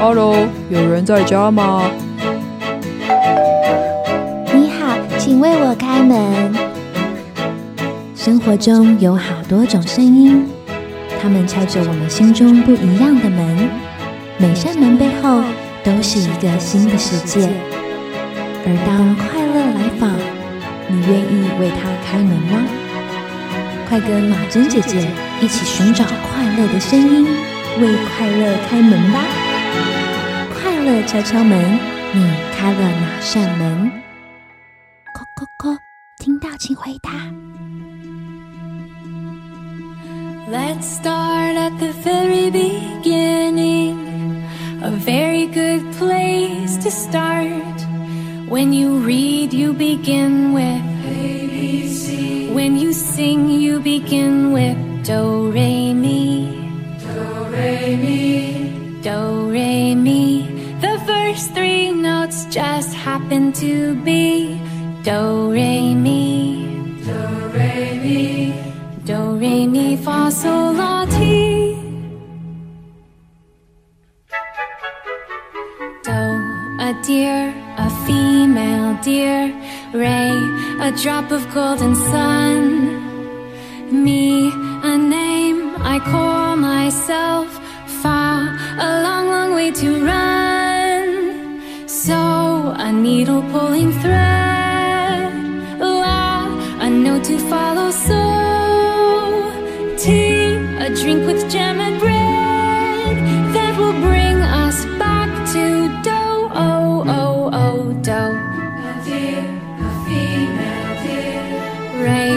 Hello，有人在家吗？你好，请为我开门。生活中有好多种声音，它们敲着我们心中不一样的门。每扇门背后都是一个新的世界。而当快乐来访，你愿意为它开门吗？快跟马珍姐姐一起寻找快乐的声音，为快乐开门吧！快乐敲敲门，你开了哪扇门？叩叩叩，听到请回答。 Let's start at the very beginning. A very good place to start. When you read, you begin with ABC. When you sing, you begin with Do, Re, Mi. Do, Re, Mi. Do, Re, Mi. just happen to be Do, Re, Mi. Do, Re, Mi. Do, Re, Mi, Fa, Sol, La, Ti. Do, a deer, a female deer. Ray, a drop of golden sun. Me, a name I call myself. Fa, a long, long way to run. So, a needle pulling thread. La, a note to follow. So, tea, a drink with jam and bread that will bring us back to dough. Oh, oh, oh, dough. A deer, a female deer. Ray,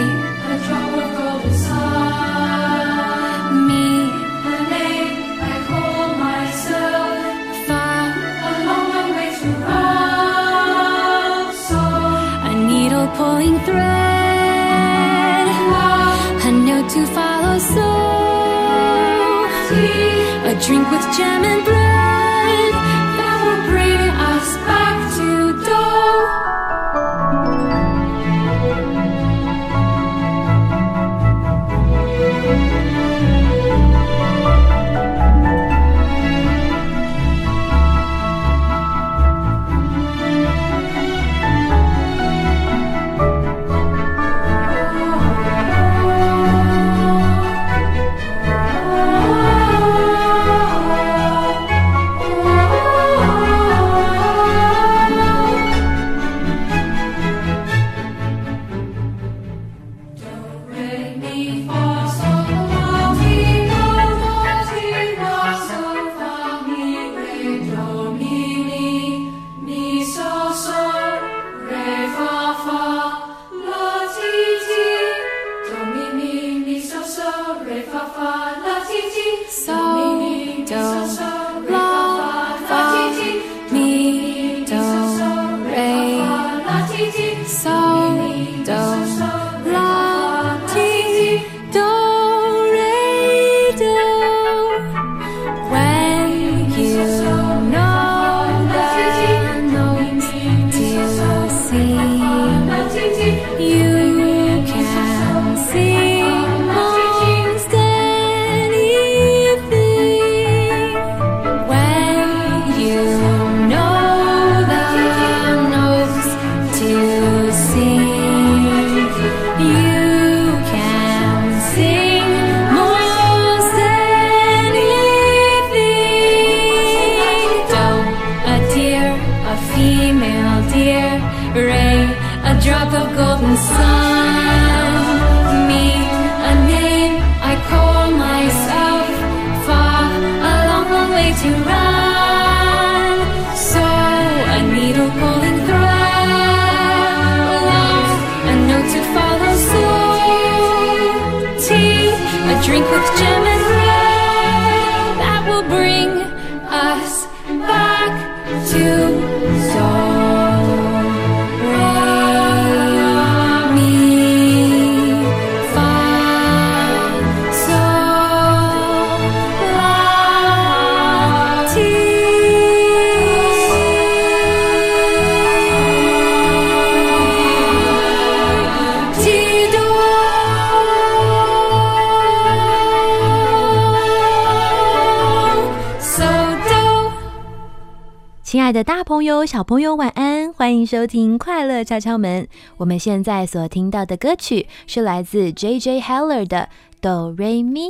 朋友、小朋友，晚安！欢迎收听《快乐敲敲门》。我们现在所听到的歌曲是来自 J.J. Heller 的《哆瑞咪》。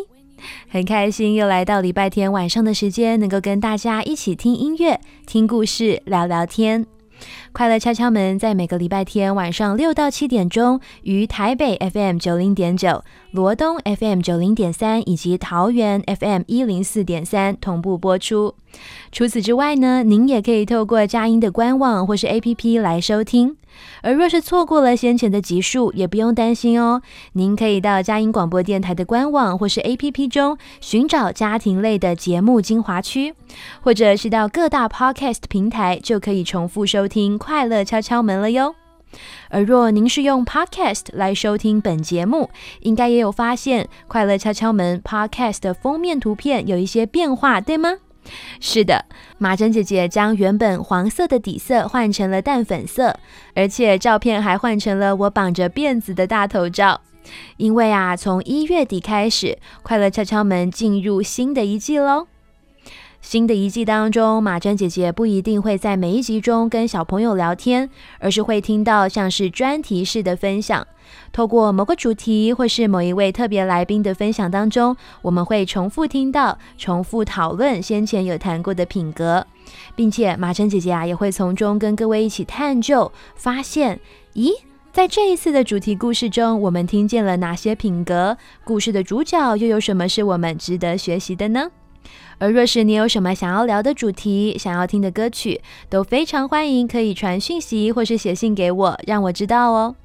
很开心又来到礼拜天晚上的时间，能够跟大家一起听音乐、听故事、聊聊天。快乐敲敲门在每个礼拜天晚上六到七点钟，于台北 FM 九零点九、罗东 FM 九零点三以及桃园 FM 一零四点三同步播出。除此之外呢，您也可以透过佳音的官网或是 APP 来收听。而若是错过了先前的集数，也不用担心哦。您可以到佳音广播电台的官网或是 APP 中寻找家庭类的节目精华区，或者是到各大 Podcast 平台就可以重复收听《快乐敲敲门》了哟。而若您是用 Podcast 来收听本节目，应该也有发现《快乐敲敲门》Podcast 的封面图片有一些变化，对吗？是的，马珍姐姐将原本黄色的底色换成了淡粉色，而且照片还换成了我绑着辫子的大头照。因为啊，从一月底开始，快乐敲敲门进入新的一季喽。新的一季当中，马珍姐姐不一定会在每一集中跟小朋友聊天，而是会听到像是专题式的分享。透过某个主题或是某一位特别来宾的分享当中，我们会重复听到、重复讨论先前有谈过的品格，并且马珍姐姐啊也会从中跟各位一起探究，发现，咦，在这一次的主题故事中，我们听见了哪些品格？故事的主角又有什么是我们值得学习的呢？而若是你有什么想要聊的主题、想要听的歌曲，都非常欢迎可以传讯息或是写信给我，让我知道哦。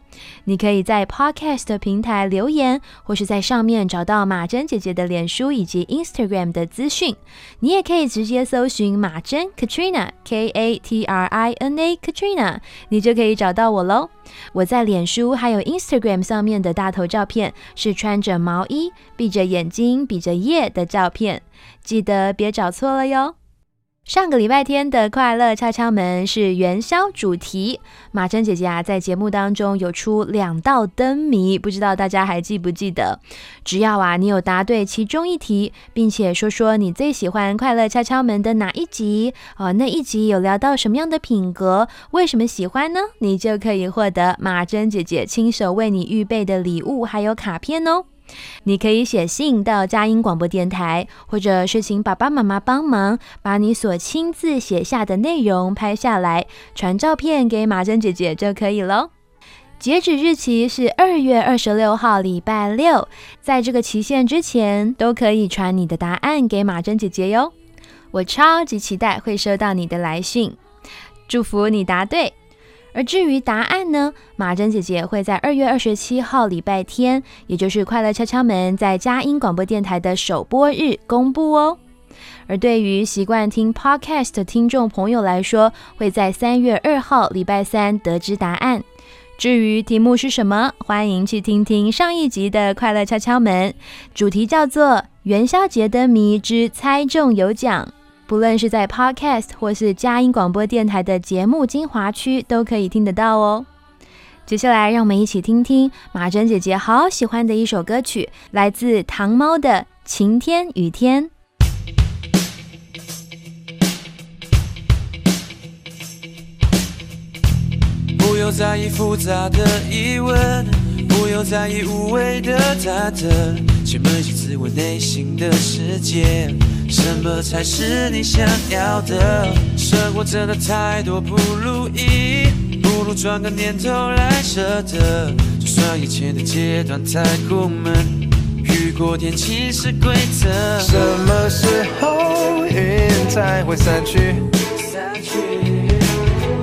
你可以在 Podcast 平台留言，或是在上面找到马珍姐姐的脸书以及 Instagram 的资讯。你也可以直接搜寻马珍 Katrina K A T R I N A Katrina，你就可以找到我喽。我在脸书还有 Instagram 上面的大头照片是穿着毛衣、闭着眼睛、比着耶的照片，记得别找错了哟。上个礼拜天的快乐敲敲门是元宵主题，马珍姐姐啊在节目当中有出两道灯谜，不知道大家还记不记得？只要啊你有答对其中一题，并且说说你最喜欢快乐敲敲门的哪一集，哦那一集有聊到什么样的品格，为什么喜欢呢？你就可以获得马珍姐姐亲手为你预备的礼物，还有卡片哦。你可以写信到佳音广播电台，或者是请爸爸妈妈帮忙，把你所亲自写下的内容拍下来，传照片给马珍姐姐就可以喽。截止日期是二月二十六号，礼拜六，在这个期限之前，都可以传你的答案给马珍姐姐哟。我超级期待会收到你的来信，祝福你答对。而至于答案呢，马珍姐姐会在二月二十七号礼拜天，也就是快乐敲敲门在佳音广播电台的首播日公布哦。而对于习惯听 podcast 的听众朋友来说，会在三月二号礼拜三得知答案。至于题目是什么，欢迎去听听上一集的快乐敲敲门，主题叫做元宵节灯谜之猜中有奖。不论是在 Podcast 或是佳音广播电台的节目精华区，都可以听得到哦。接下来，让我们一起听听马珍姐姐好喜欢的一首歌曲，来自糖猫的《晴天雨天》。不用在意复杂的疑问，不用在意无谓的忐忑，去扪心自问内心的世界，什么才是你想要的？生活真的太多不如意，不如转个念头来舍得。就算以前的阶段太苦闷，雨过天晴是规则。什么时候云才会散去？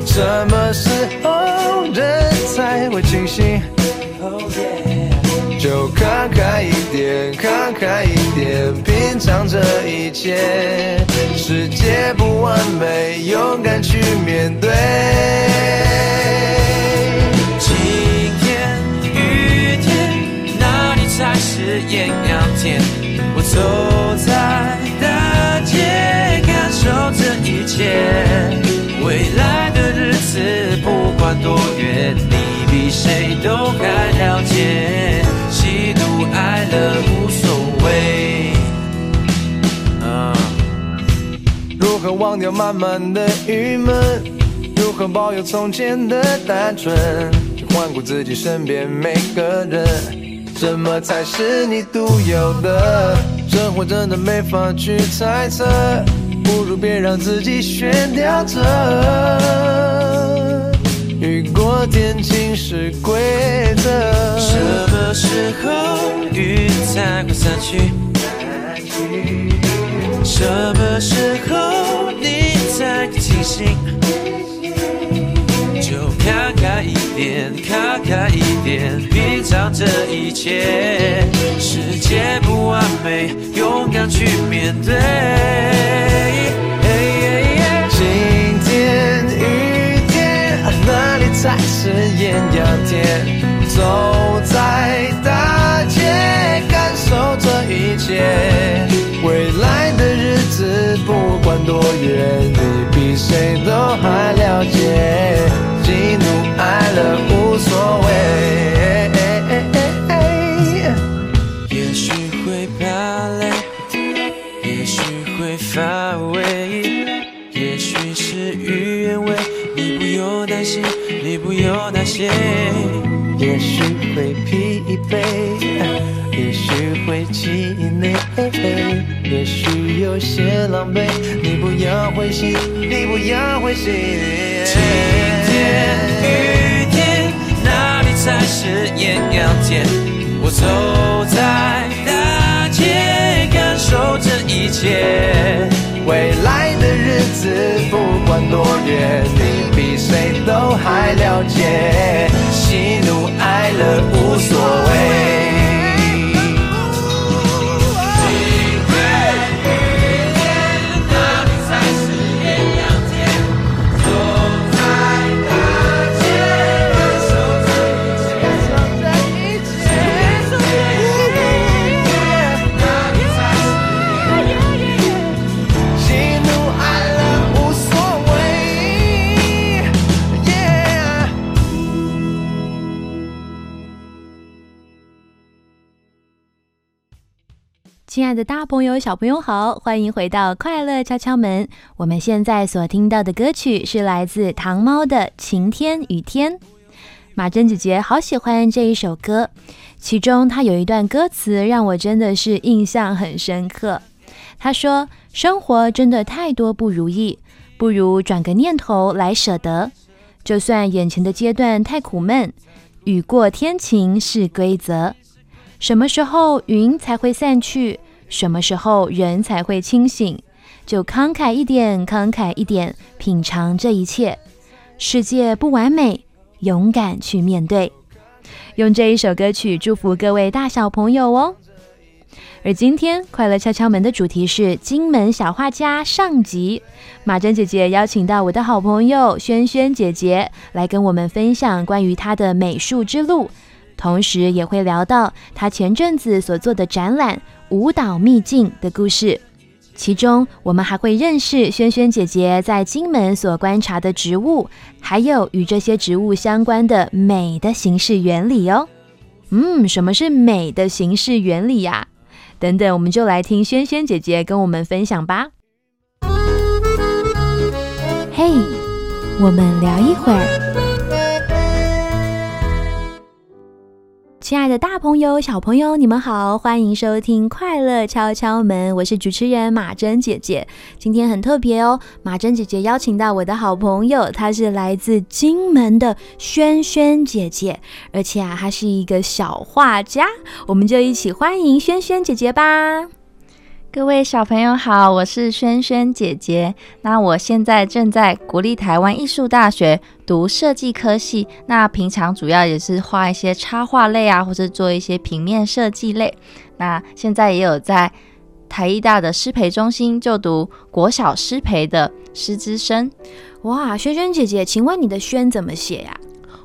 什么时候人才会清醒？就看开一点，看开一点，品尝这一切。世界不完美，勇敢去面对。晴天、雨天，哪里才是艳阳天？我走在大街，感受这一切。未来的日子，不管多远，你比谁都该了解。爱了无所谓。啊如何忘掉满满的郁闷？如何保有从前的单纯？去环顾自己身边每个人，什么才是你独有的？生活真的没法去猜测，不如别让自己悬吊着。雨过天晴是规则。什么时候雨才会散去？什么时候你才清醒？就看开一点，看开一点，品尝这一切。世界不完美，勇敢去面对。哪里才是艳阳天？走在大街，感受这一切。未来的日子不管多远，你比谁都还了解。喜怒哀乐无所谓。心，你不用担心。也许会疲惫，也许会气馁，也许有些狼狈。你不要灰心，你不要灰心。晴天雨天，哪里才是艳阳天？我走在大街，感受这一切。未来的日子不管多远，谁都还了解。喜怒哀乐无所谓。的大朋友、小朋友好，欢迎回到快乐敲敲门。我们现在所听到的歌曲是来自糖猫的《晴天雨天》。马珍姐姐好喜欢这一首歌，其中她有一段歌词让我真的是印象很深刻。她说：“生活真的太多不如意，不如转个念头来舍得。就算眼前的阶段太苦闷，雨过天晴是规则。什么时候云才会散去？什么时候人才会清醒？就慷慨一点，慷慨一点，品尝这一切。世界不完美，勇敢去面对。用这一首歌曲祝福各位大小朋友哦。而今天快乐敲敲门的主题是金门小画家上集。马珍姐姐邀请到我的好朋友轩轩姐姐来跟我们分享关于她的美术之路，同时也会聊到她前阵子所做的展览《舞蹈秘境》的故事。其中，我们还会认识轩轩姐姐在金门所观察的植物，还有与这些植物相关的美的形式原理哦。嗯，什么是美的形式原理呀、等等，我们就来听轩轩姐姐跟我们分享吧。嘿，我们聊一会儿。亲爱的大朋友、小朋友，你们好，欢迎收听《快乐敲敲门》，我是主持人马珍姐姐。今天很特别哦，马珍姐姐邀请到我的好朋友，她是来自金门的萱萱姐姐，而且啊，她是一个小画家，我们就一起欢迎萱萱姐姐吧。各位小朋友好，我是萱萱姐姐。那我现在正在国立台湾艺术大学读设计科系，那平常主要也是画一些插画类啊，或者做一些平面设计类。那现在也有在台艺大的师培中心就读国小师培的师资生。哇，萱萱姐姐，请问你的“萱”怎么写呀、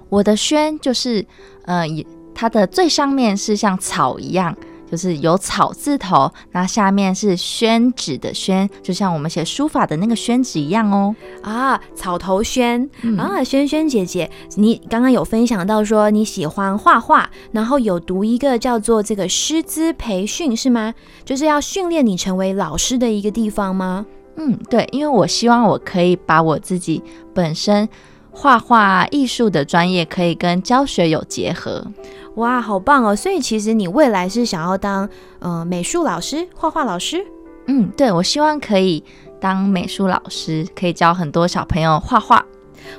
我的萱就是，呃，也它的最上面是像草一样，就是有草字头，那下面是宣纸的宣，就像我们写书法的那个宣纸一样哦。啊，草头宣、嗯啊，轩轩姐姐，你刚刚有分享到说你喜欢画画，然后有读一个叫做这个师资培训是吗？就是要训练你成为老师的一个地方吗？嗯，对，因为我希望我可以把我自己本身画画艺术的专业，可以跟教学有结合。哇，好棒哦！所以其实你未来是想要当呃美术老师、画画老师？嗯，对，我希望可以当美术老师，可以教很多小朋友画画。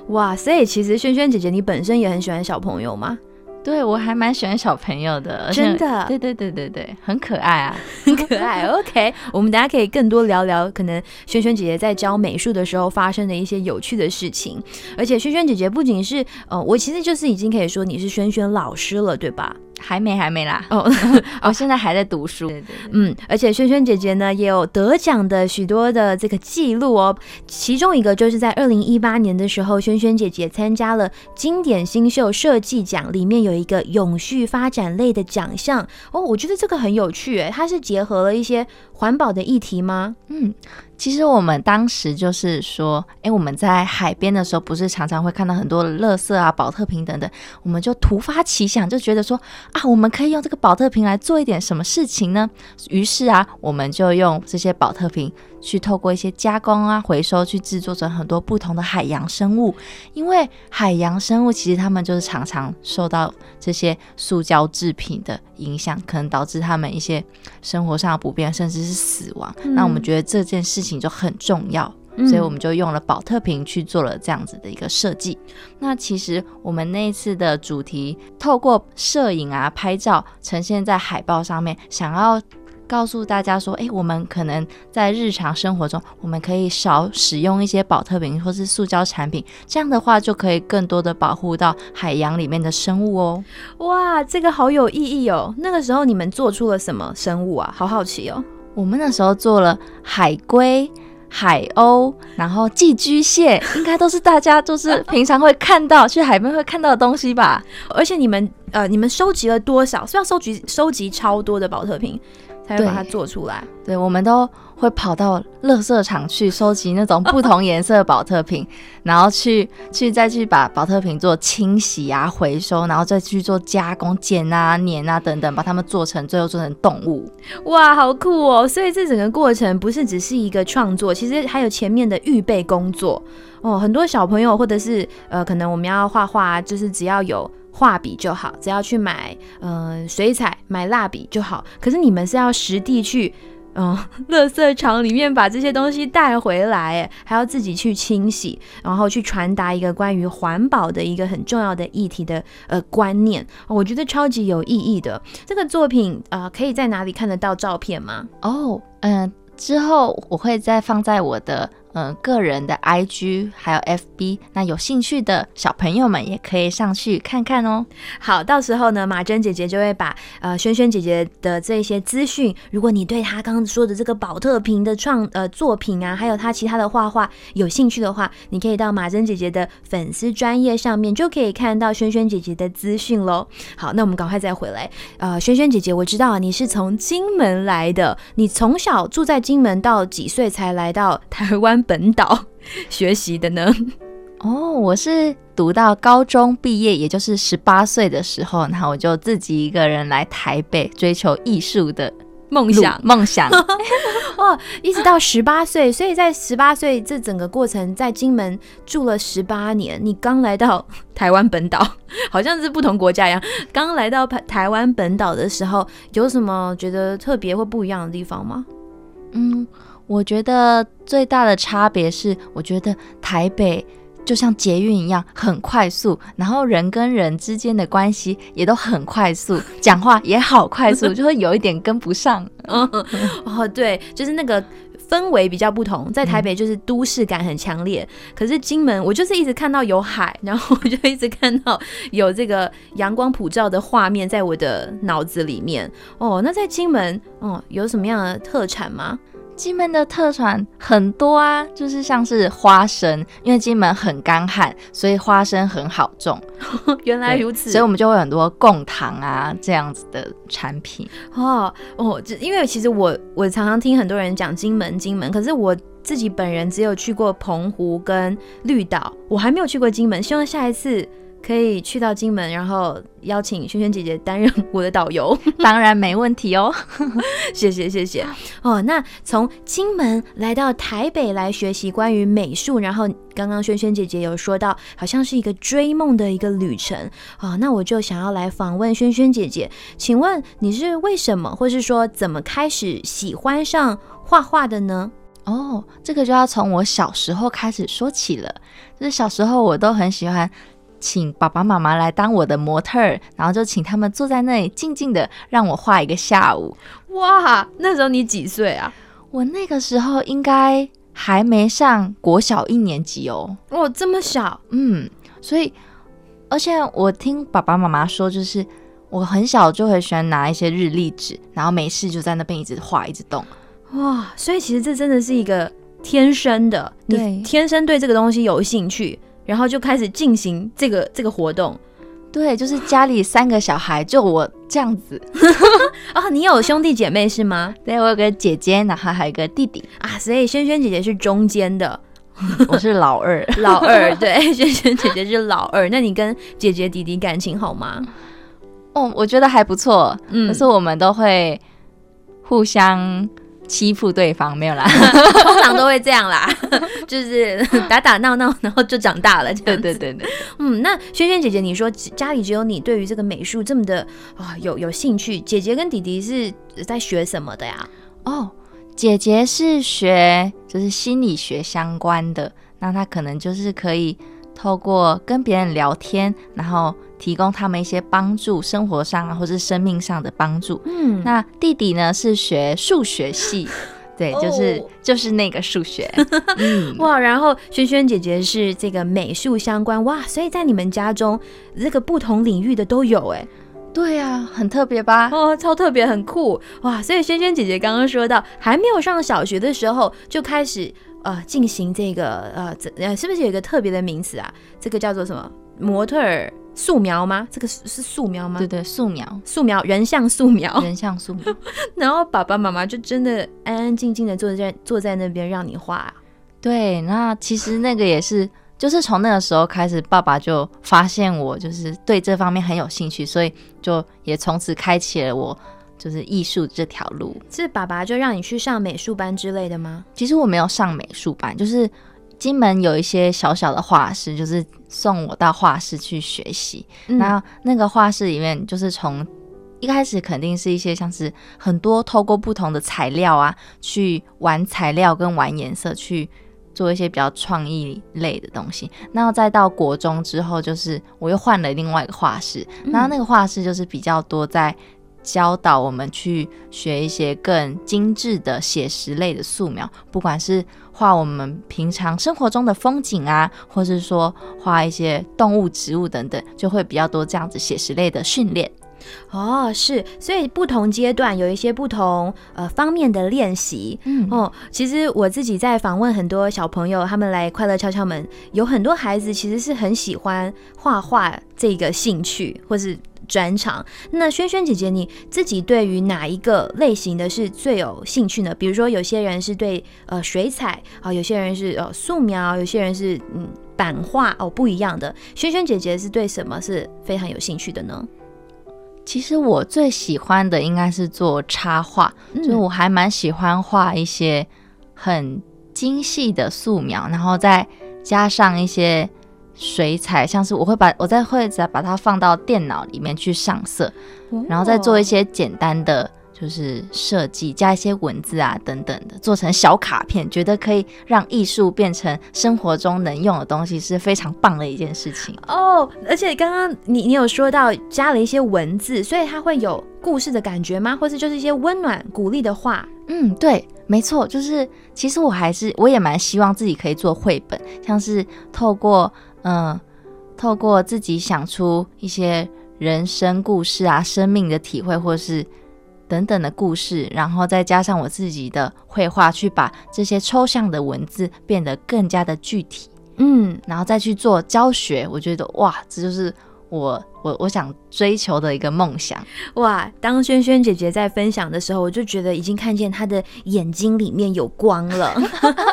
哇，所以其实萱萱姐姐你本身也很喜欢小朋友吗？对我还蛮喜欢小朋友的，真的对对对对对，很可爱啊。很可爱。OK，我们大家可以更多聊聊可能萱萱姐姐在教美术的时候发生的一些有趣的事情。而且萱萱姐姐不仅是呃，我其实就是已经可以说你是萱萱老师了，对吧？还没还没啦，哦，我现在还在读书。对对对。嗯，而且萱萱姐姐呢也有得奖的许多的这个记录哦，其中一个就是在二零一八年的时候，萱萱姐姐参加了经典新秀设计奖，里面有一个永续发展类的奖项。哦，我觉得这个很有趣诶，它是结合了一些环保的议题吗？嗯，其实我们当时就是说，哎，我们在海边的时候，不是常常会看到很多的垃圾啊、保特瓶等等，我们就突发奇想，就觉得说啊，我们可以用这个保特瓶来做一点什么事情呢？于是啊，我们就用这些保特瓶去透过一些加工啊、回收，去制作成很多不同的海洋生物。因为海洋生物其实它们就是常常受到这些塑胶制品的影响，可能导致它们一些生活上的不便，甚至是死亡。那我们觉得这件事情就很重要。所以我们就用了保特瓶去做了这样子的一个设计。那其实我们那一次的主题，透过摄影啊、拍照呈现在海报上面，想要告诉大家说，诶，我们可能在日常生活中，我们可以少使用一些保特瓶或是塑胶产品，这样的话就可以更多的保护到海洋里面的生物哦。哇，这个好有意义哦！那个时候你们做出了什么生物啊？好好奇哦。我们那时候做了海龟。海鸥，然后寄居蟹，应该都是大家就是平常会看到去海边会看到的东西吧。而且你们呃，你们收集了多少？是要收集收集超多的保特瓶，才会把它做出来。对，我们都会跑到乐色场去收集那种不同颜色的保特瓶，然后去去再去把保特瓶做清洗啊、回收，然后再去做加工、剪啊、粘啊等等，把它们做成最后做成动物。哇，好酷哦！所以这整个过程不是只是一个创作，其实还有前面的预备工作哦。很多小朋友或者是呃，可能我们要画画，就是只要有。画笔就好，只要去买，嗯、水彩、买蜡笔就好。可是你们是要实地去，嗯、垃圾场里面把这些东西带回来，还要自己去清洗，然后去传达一个关于环保的一个很重要的议题的呃观念。我觉得超级有意义的。这个作品，呃，可以在哪里看得到照片吗？哦，嗯、之后我会再放在我的嗯、个人的 IG 还有 FB，那有兴趣的小朋友们也可以上去看看哦。好，到时候呢，马珍姐姐就会把呃萱萱姐姐的这些资讯，如果你对她刚刚说的这个宝特瓶的创呃作品啊，还有她其他的画画有兴趣的话，你可以到马珍姐姐的粉丝专业上面就可以看到萱萱姐姐的资讯喽。好，那我们赶快再回来。呃，萱萱姐姐，我知道你是从金门来的，你从小住在金门，到几岁才来到台湾本岛学习的呢？哦，我是读到高中毕业，也就是十八岁的时候，然后我就自己一个人来台北追求艺术的梦想梦想。哦，一直到十八岁，所以在十八岁这整个过程，在金门住了十八年。你刚来到台湾本岛，好像是不同国家一样。刚来到台台湾本岛的时候，有什么觉得特别或不一样的地方吗？嗯，我觉得最大的差别是，我觉得台北就像捷运一样很快速，然后人跟人之间的关系也都很快速，讲话也好快速，就会有一点跟不上。哦，对，就是那个氛围比较不同。在台北就是都市感很强烈，可是金门我就是一直看到有海，然后我就一直看到有这个阳光普照的画面在我的脑子里面。哦，那在金门，哦，有什么样的特产吗？金门的特产很多啊，就是像是花生，因为金门很干旱，所以花生很好种。原来如此，所以我们就会有很多贡糖啊这样子的产品。哦哦，这因为其实我我常常听很多人讲金门金门，可是我自己本人只有去过澎湖跟绿岛，我还没有去过金门。希望下一次可以去到金门，然后邀请萱萱姐姐担任我的导游。当然没问题哦。谢谢谢谢哦。那从金门来到台北来学习关于美术，然后刚刚萱萱姐姐有说到，好像是一个追梦的一个旅程哦。那我就想要来访问萱萱姐姐，请问你是为什么，或是说怎么开始喜欢上画画的呢？哦，这个就要从我小时候开始说起了。就是小时候我都很喜欢请爸爸妈妈来当我的模特儿，然后就请他们坐在那里静静的让我画一个下午。哇，那时候你几岁啊？我那个时候应该还没上国小一年级哦。哦，这么小，嗯，所以而且我听爸爸妈妈说，就是我很小就会喜欢拿一些日历纸，然后没事就在那边一直画，一直动。哇，所以其实这真的是一个天生的，你对天生对这个东西有兴趣，然后就开始进行这个这个活动。对，就是家里三个小孩，就我这样子。哦，你有兄弟姐妹是吗？对我有个姐姐，然后还有一个弟弟，啊，所以萱萱姐姐是中间的 我是老二。老二，对，萱萱姐姐是老二。那你跟姐姐弟弟感情好吗？哦，我觉得还不错，嗯可是我们都会互相欺负对方，没有啦。通常都会这样啦，就是 打打闹闹，然后就长大了对。对对对，嗯，那萱萱姐姐，你说家里只有你对于这个美术这么的啊、有有兴趣，姐姐跟弟弟是在学什么的呀？哦，姐姐是学就是心理学相关的，那她可能就是可以透过跟别人聊天，然后提供他们一些帮助，生活上啊或是生命上的帮助。嗯，那弟弟呢是学数学系，对，就是、哦就是那个数学。嗯，哇，然后萱萱姐姐是这个美术相关哇，所以在你们家中这个不同领域的都有哎，对啊，很特别吧？哦，超特别，很酷哇！所以萱萱姐姐刚刚说到，还没有上小学的时候就开始呃进行这个呃这呃是不是有一个特别的名词啊？这个叫做什么模特儿素描吗？这个是是素描吗？对对，素描，素描人像素描，人像素描。然后爸爸妈妈就真的安安静静的坐在坐在那边让你画啊。对，那其实那个也是，就是从那个时候开始，爸爸就发现我就是对这方面很有兴趣，所以就也从此开启了我就是艺术这条路。是爸爸就让你去上美术班之类的吗？其实我没有上美术班，就是金门有一些小小的画室，就是送我到画室去学习。嗯那那个画室里面，就是从一开始肯定是一些像是很多透过不同的材料啊，去玩材料跟玩颜色，去做一些比较创意类的东西。那再到国中之后，就是我又换了另外一个画室，然后那个画室就是比较多在。教导我们去学一些更精致的写实类的素描，不管是画我们平常生活中的风景啊，或是说画一些动物、植物等等，就会比较多这样子写实类的训练。哦，是，所以不同阶段有一些不同呃方面的练习。嗯哦，其实我自己在访问很多小朋友，他们来快乐敲敲门，有很多孩子其实是很喜欢画画这个兴趣或是专长。那萱萱姐姐，你自己对于哪一个类型的是最有兴趣呢？比如说，有些人是对呃水彩啊、有些人是呃素描，有些人是嗯版画哦，不一样的。萱萱姐姐是对什么是非常有兴趣的呢？其实我最喜欢的应该是做插画，嗯就是我还蛮喜欢画一些很精细的素描，然后再加上一些水彩，像是我会把我再会再把它放到电脑里面去上色，然后再做一些简单的就是设计，加一些文字啊等等的，做成小卡片，觉得可以让艺术变成生活中能用的东西，是非常棒的一件事情。哦，而且刚刚你你有说到加了一些文字，所以它会有故事的感觉吗？或是就是一些温暖鼓励的话？嗯，对，没错，就是其实我还是我也蛮希望自己可以做绘本，像是透过嗯、透过自己想出一些人生故事啊、生命的体会，或是等等的故事，然后再加上我自己的绘画，去把这些抽象的文字变得更加的具体，嗯，然后再去做教学。我觉得哇，这就是我我我想追求的一个梦想。哇！当萱萱姐姐在分享的时候，我就觉得已经看见她的眼睛里面有光了。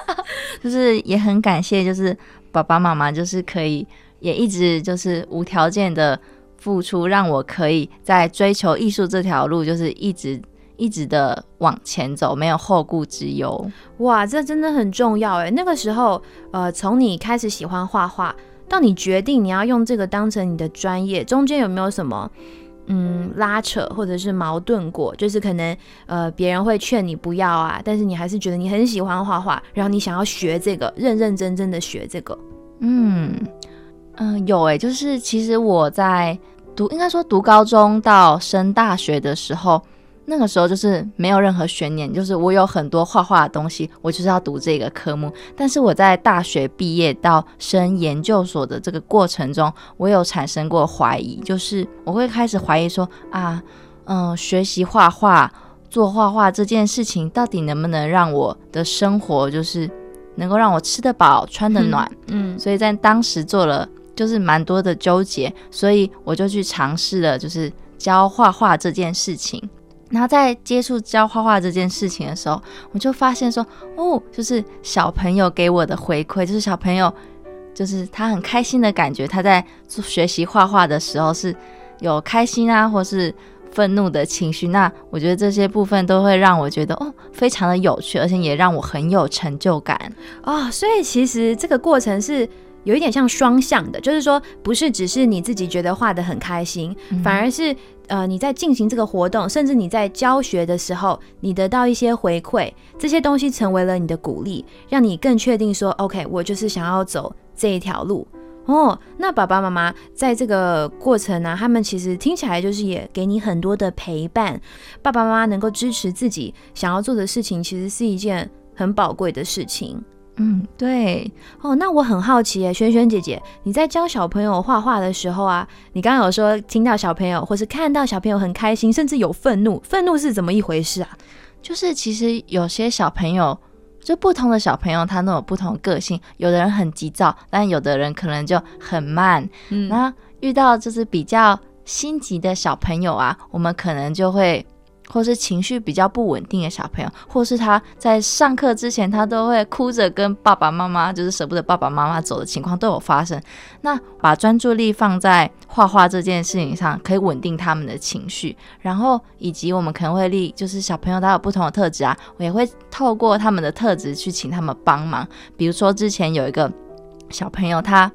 就是也很感谢，就是爸爸妈妈，就是可以也一直就是无条件的付出，让我可以在追求艺术这条路，就是一直一直的往前走，没有后顾之忧。哇，这真的很重要哎。那个时候，呃，从你开始喜欢画画，到你决定你要用这个当成你的专业，中间有没有什么嗯拉扯或者是矛盾过？就是可能呃别人会劝你不要啊，但是你还是觉得你很喜欢画画，然后你想要学这个，认认真真的学这个。嗯嗯，有诶，就是其实我在读，应该说读高中到升大学的时候，那个时候就是没有任何悬念，就是我有很多画画的东西，我就是要读这个科目。但是我在大学毕业到升研究所的这个过程中，我有产生过怀疑，就是我会开始怀疑说啊，嗯、学习画画、做画画这件事情，到底能不能让我的生活就是能够让我吃得饱、穿得暖？嗯所以在当时做了就是蛮多的纠结，所以我就去尝试了，就是教画画这件事情。然后在接触教画画这件事情的时候，我就发现说，哦，就是小朋友给我的回馈，就是小朋友就是他很开心的感觉，他在学习画画的时候是有开心啊，或是愤怒的情绪。那我觉得这些部分都会让我觉得哦，非常的有趣，而且也让我很有成就感。哦，所以其实这个过程是有一点像双向的，就是说不是只是你自己觉得画的很开心，反而是呃你在进行这个活动，甚至你在教学的时候，你得到一些回馈，这些东西成为了你的鼓励，让你更确定说，OK，我就是想要走这一条路。哦，那爸爸妈妈在这个过程呢、他们其实听起来就是也给你很多的陪伴，爸爸妈妈能够支持自己想要做的事情，其实是一件很宝贵的事情。嗯，对，哦，那我很好奇耶，萱萱姐姐，你在教小朋友画画的时候啊，你刚刚有说听到小朋友或是看到小朋友很开心，甚至有愤怒，愤怒是怎么一回事啊？就是其实有些小朋友，就不同的小朋友，他都有不同的个性。有的人很急躁，但有的人可能就很慢。嗯那遇到就是比较心急的小朋友啊，我们可能就会。或是情绪比较不稳定的小朋友，或是他在上课之前，他都会哭着跟爸爸妈妈，就是舍不得爸爸妈妈走的情况都有发生。那把专注力放在画画这件事情上，可以稳定他们的情绪。然后以及我们可能会立，就是小朋友他有不同的特质啊，我也会透过他们的特质去请他们帮忙。比如说之前有一个小朋友他，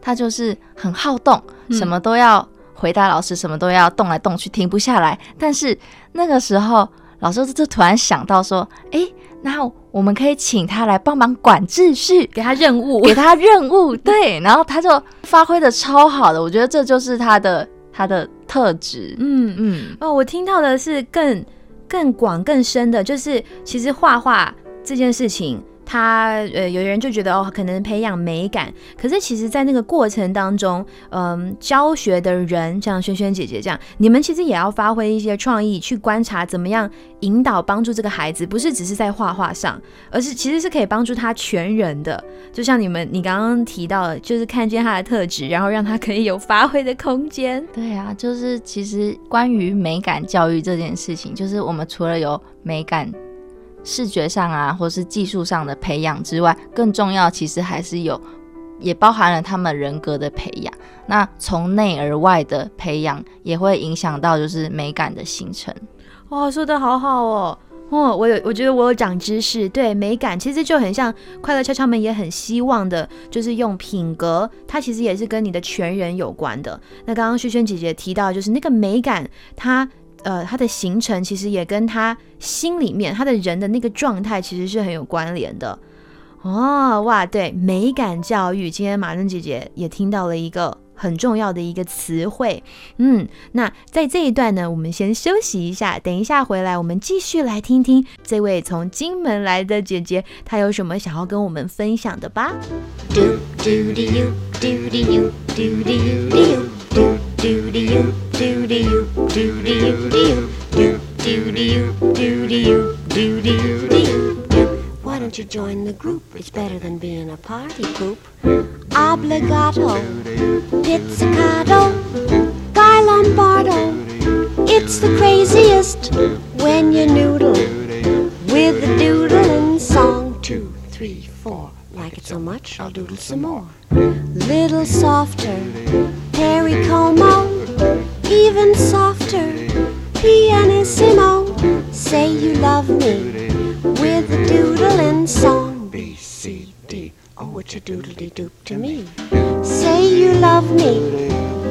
他就是很好动，嗯什么都要回答老师，什么都要动来动去，停不下来。但是那个时候，老师就突然想到说，诶，那我们可以请他来帮忙管秩序，给他任务，给他任务，对，然后他就发挥的超好的，我觉得这就是他的他的特质。嗯嗯，哦，我听到的是更更广更深的，就是其实画画这件事情。他呃，有人就觉得哦，可能培养美感，可是其实，在那个过程当中，嗯，教学的人像萱萱姐姐这样，你们其实也要发挥一些创意，去观察怎么样引导帮助这个孩子，不是只是在画画上，而是其实是可以帮助他全人的。就像你们你刚刚提到的，就是看见他的特质，然后让他可以有发挥的空间。对啊，就是其实关于美感教育这件事情，就是我们除了有美感视觉上啊，或是技术上的培养之外，更重要其实还是有，也包含了他们人格的培养。那从内而外的培养，也会影响到就是美感的形成。哦，说的好好哦。哦，我有，我觉得我有长知识。对，美感其实就很像快乐敲敲门，也很希望的，就是用品格，它其实也是跟你的全人有关的。那刚刚萱萱姐姐提到，就是那个美感，它呃他的形成其实也跟他心里面他的人的那个状态其实是很有关联的。哦，哇，对，美感教育，今天马珍姐姐也听到了一个很重要的一个词汇。嗯，那在这一段呢，我们先休息一下，等一下回来，我们继续来听听这位从金门来的姐姐，她有什么想要跟我们分享的吧。Do do you do do you do do you do do do do you do do you Why don't you join the group? It's better than being a party poop. Obligato, pizzicato, Guy Lombardo. It's the craziest when you noodle with the doodle and song Like it so much, I'll doodle some more. Little softer, Perry Como. Even softer, pianissimo. Say you love me with a doodling song. B, C, D. Oh, it's a doodly doop to me. Say you love me,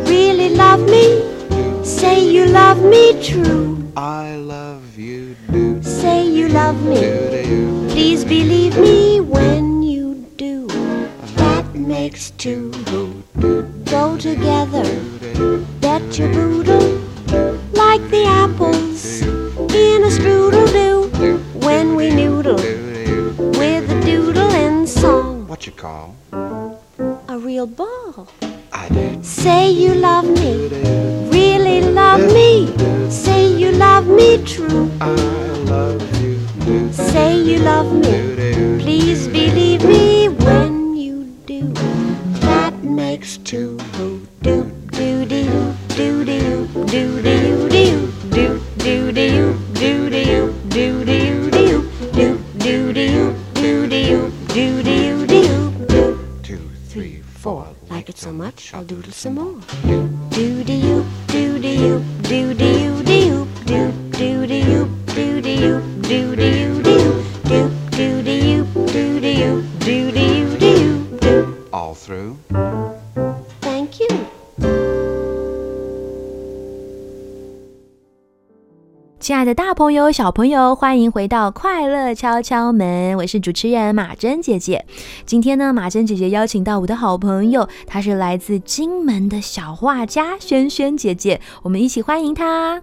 really love me. Say you love me true. I love you, do Say you love me. Please believe me when you do. That makes two go together. Bet your boodle like the apples in a strudel do when we noodle with a doodle and song. What you call? A real ball. I. Say you love me, really love me. Say you love me true. I love you, Say you love me. 朋友、小朋友，欢迎回到快乐敲敲门，我是主持人马珍姐姐。今天呢，马珍姐姐邀请到我的好朋友，她是来自金门的小画家萱萱姐姐，我们一起欢迎她。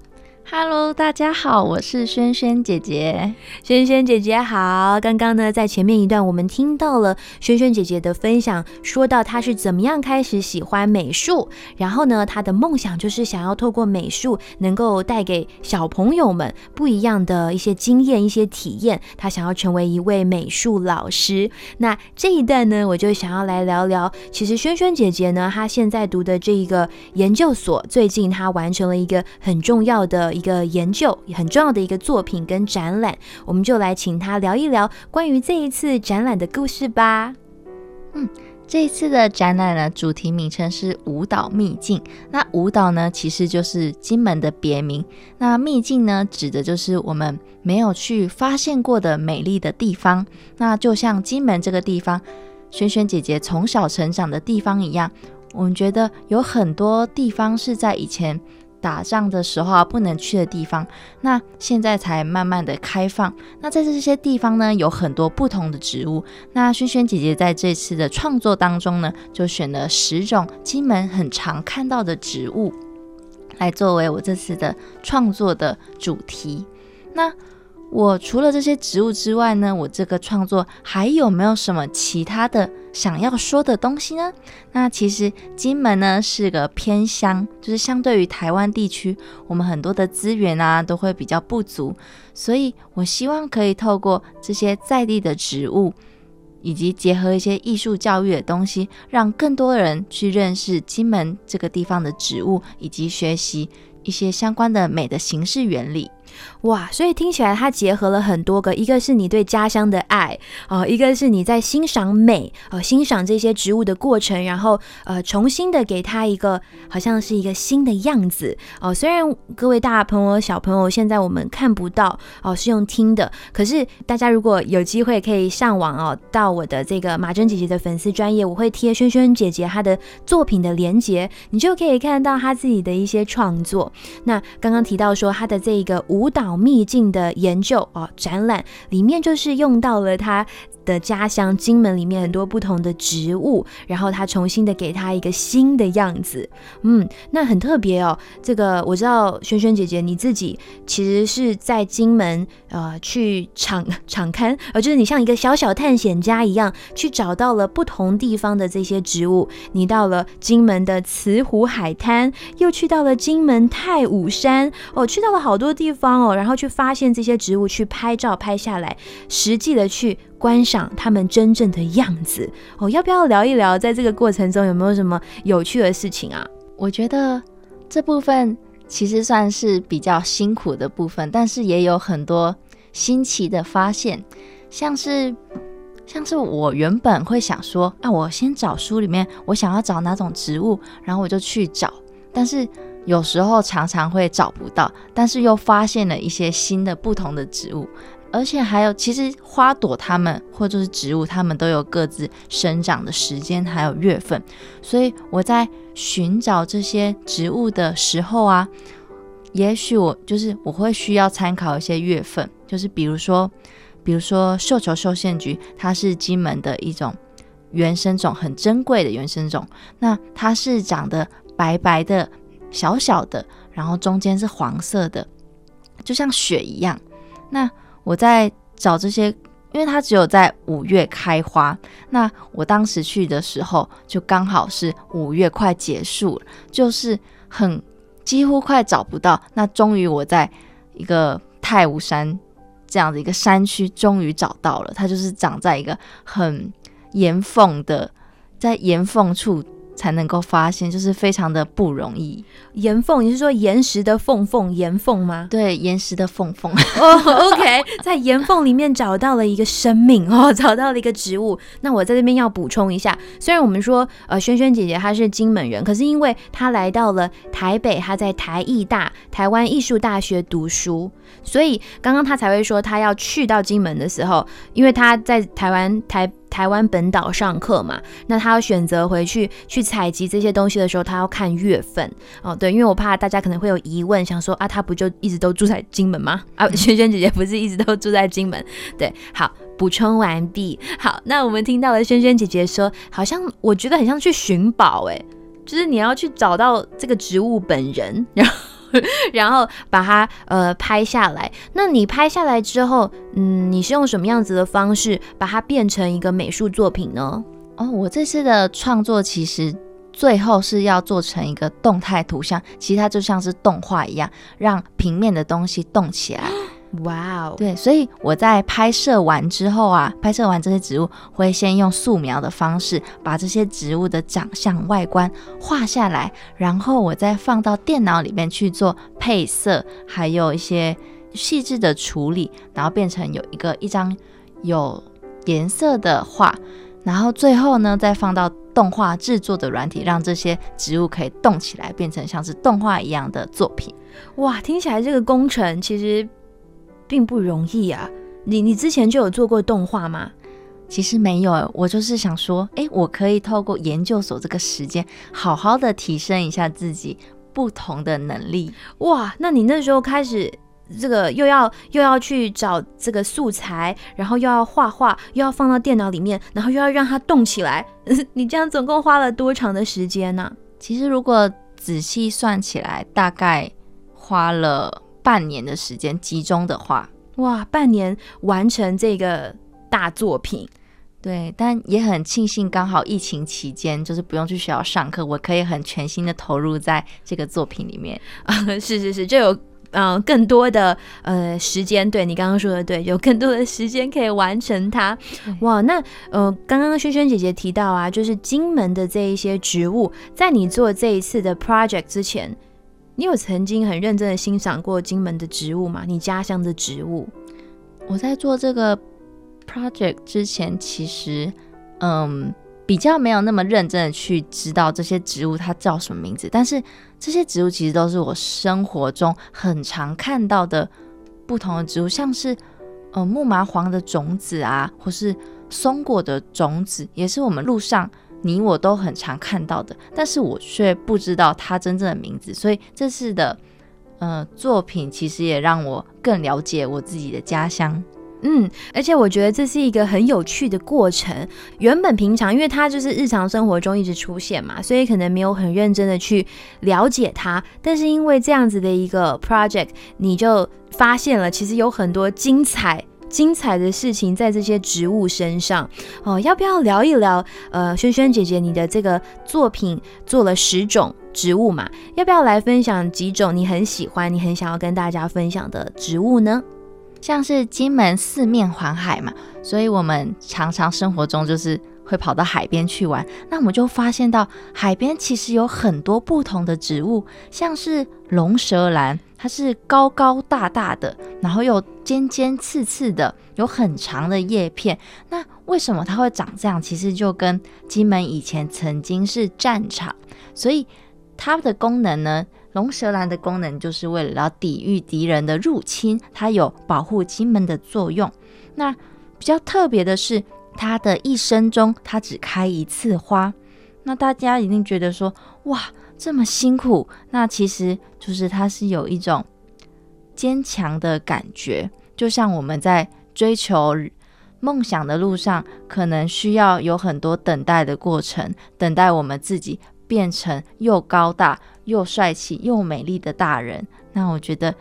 Hello，大家好，我是萱萱姐姐。萱萱姐姐好，刚刚呢，在前面一段我们听到了萱萱姐姐的分享，说到她是怎么样开始喜欢美术，然后呢，她的梦想就是想要透过美术能够带给小朋友们不一样的一些经验、一些体验，她想要成为一位美术老师。那这一段呢，我就想要来聊聊，其实萱萱姐姐呢，她现在读的这一个研究所，最近她完成了一个很重要的一个研究，很重要的一个作品跟展览，我们就来请他聊一聊关于这一次展览的故事吧。嗯这一次的展览呢，主题名称是舞蹈秘境。那舞蹈呢，其实就是金门的别名。那秘境呢，指的就是我们没有去发现过的美丽的地方。那就像金门这个地方，萱萱姐姐从小成长的地方一样，我们觉得有很多地方是在以前打仗的时候啊不能去的地方，那现在才慢慢的开放。那在这些地方呢，有很多不同的植物。那萱萱姐姐在这次的创作当中呢，就选了十种金门很常看到的植物，来作为我这次的创作的主题。那我除了这些植物之外呢，我这个创作还有没有什么其他的想要说的东西呢？那其实金门呢是个偏乡，就是相对于台湾地区，我们很多的资源啊都会比较不足，所以我希望可以透过这些在地的植物，以及结合一些艺术教育的东西，让更多人去认识金门这个地方的植物，以及学习一些相关的美的形式原理。哇，所以听起来它结合了很多个，一个是你对家乡的爱哦、一个是你在欣赏美，呃，欣赏这些植物的过程，然后呃，重新的给它一个好像是一个新的样子哦、虽然各位大朋友、小朋友现在我们看不到哦、是用听的，可是大家如果有机会可以上网哦，到我的这个马珍姐姐的粉丝专业，我会贴轩轩姐姐她的作品的连接，你就可以看到她自己的一些创作。那刚刚提到说她的这个无舞蹈秘境的研究哦，展览里面就是用到了它的家乡金门里面很多不同的植物，然后他重新的给他一个新的样子，嗯，那很特别哦。这个我知道，轩轩姐姐你自己其实是在金门呃去场 场刊，呃，就是你像一个小小探险家一样，去找到了不同地方的这些植物。你到了金门的慈湖海滩，又去到了金门太武山，哦，去到了好多地方哦，然后去发现这些植物，去拍照拍下来，实际的去观赏它们真正的样子。哦，要不要聊一聊，在这个过程中有没有什么有趣的事情啊？我觉得这部分其实算是比较辛苦的部分，但是也有很多新奇的发现，像是像是我原本会想说，啊，我先找书里面我想要找哪种植物，然后我就去找，但是有时候常常会找不到，但是又发现了一些新的不同的植物，而且还有，其实花朵它们或者是植物，它们都有各自生长的时间还有月份，所以我在寻找这些植物的时候啊，也许我就是我会需要参考一些月份，就是比如说。比如说绣球绣线菊，它是金门的一种原生种，很珍贵的原生种。那它是长得白白的、小小的，然后中间是黄色的，就像雪一样。那我在找这些，因为它只有在五月开花。那我当时去的时候，就刚好是五月快结束了，就是很几乎快找不到。那终于我在一个太武山。这样的一个山区终于找到了，它就是长在一个很岩缝的，在岩缝处才能够发现，就是非常的不容易。岩缝，你是说岩石的缝缝岩缝吗？对，岩石的缝缝。哦，OK，在岩缝里面找到了一个生命哦，找到了一个植物。那我在这边要补充一下，虽然我们说呃萱萱姐姐她是金门人，可是因为她来到了台北，她在台艺大台湾艺术大学读书，所以刚刚她才会说她要去到金门的时候，因为她在台湾台。台湾本岛上课嘛，那他要选择回去去采集这些东西的时候，他要看月份哦。对，因为我怕大家可能会有疑问，想说啊，他不就一直都住在金门吗？啊，萱萱姐姐不是一直都住在金门？对，好，补充完毕。好，那我们听到了萱萱姐姐说，好像我觉得很像去寻宝，诶，就是你要去找到这个植物本人，然后。然后把它呃拍下来。那你拍下来之后，嗯，你是用什么样子的方式把它变成一个美术作品呢？哦，我这次的创作其实最后是要做成一个动态图像，其实它就像是动画一样，让平面的东西动起来。哇哦，对，所以我在拍摄完之后啊，拍摄完这些植物，会先用素描的方式把这些植物的长相、外观画下来，然后我再放到电脑里面去做配色，还有一些细致的处理，然后变成有一个一张有颜色的画，然后最后呢，再放到动画制作的软体，让这些植物可以动起来，变成像是动画一样的作品。哇，听起来这个工程其实。并不容易啊！你你之前就有做过动画吗？其实没有，我就是想说，哎，我可以透过研究所这个时间，好好的提升一下自己不同的能力。哇，那你那时候开始这个又要又要去找这个素材，然后又要画画，又要放到电脑里面，然后又要让它动起来，你这样总共花了多长的时间呢？其实如果仔细算起来，大概花了。半年的时间集中的话，哇，半年完成这个大作品，对，但也很庆幸，刚好疫情期间就是不用去学校上课，我可以很全心的投入在这个作品里面。啊，是是是，就有嗯更多的呃时间，对你刚刚说的对，有更多的时间可以完成它，哇，那呃刚刚萱萱姐姐提到啊，就是金门的这一些植物，在你做这一次的 project 之前。你有曾经很认真的欣赏过金门的植物吗？你家乡的植物？我在做这个 project 之前，其实嗯比较没有那么认真的去知道这些植物它叫什么名字。但是这些植物其实都是我生活中很常看到的不同的植物，像是呃木麻黄的种子啊，或是松果的种子，也是我们路上。你我都很常看到的，但是我却不知道它真正的名字。所以这次的呃作品其实也让我更了解我自己的家乡。嗯，而且我觉得这是一个很有趣的过程。原本平常，因为它就是日常生活中一直出现嘛，所以可能没有很认真的去了解它。但是因为这样子的一个 project，你就发现了其实有很多精彩。精彩的事情在这些植物身上哦，要不要聊一聊？呃，萱萱姐姐，你的这个作品做了十种植物嘛？要不要来分享几种你很喜欢、你很想要跟大家分享的植物呢？像是金门四面环海嘛，所以我们常常生活中就是会跑到海边去玩。那我们就发现到海边其实有很多不同的植物，像是龙舌兰。它是高高大大的，然后又尖尖刺刺的，有很长的叶片。那为什么它会长这样？其实就跟金门以前曾经是战场，所以它的功能呢，龙舌兰的功能就是为了要抵御敌人的入侵，它有保护金门的作用。那比较特别的是，它的一生中它只开一次花。那大家一定觉得说，哇，这么辛苦，那其实就是它是有一种坚强的感觉，就像我们在追求梦想的路上，可能需要有很多等待的过程，等待我们自己变成又高大又帅气又美丽的大人。那我觉得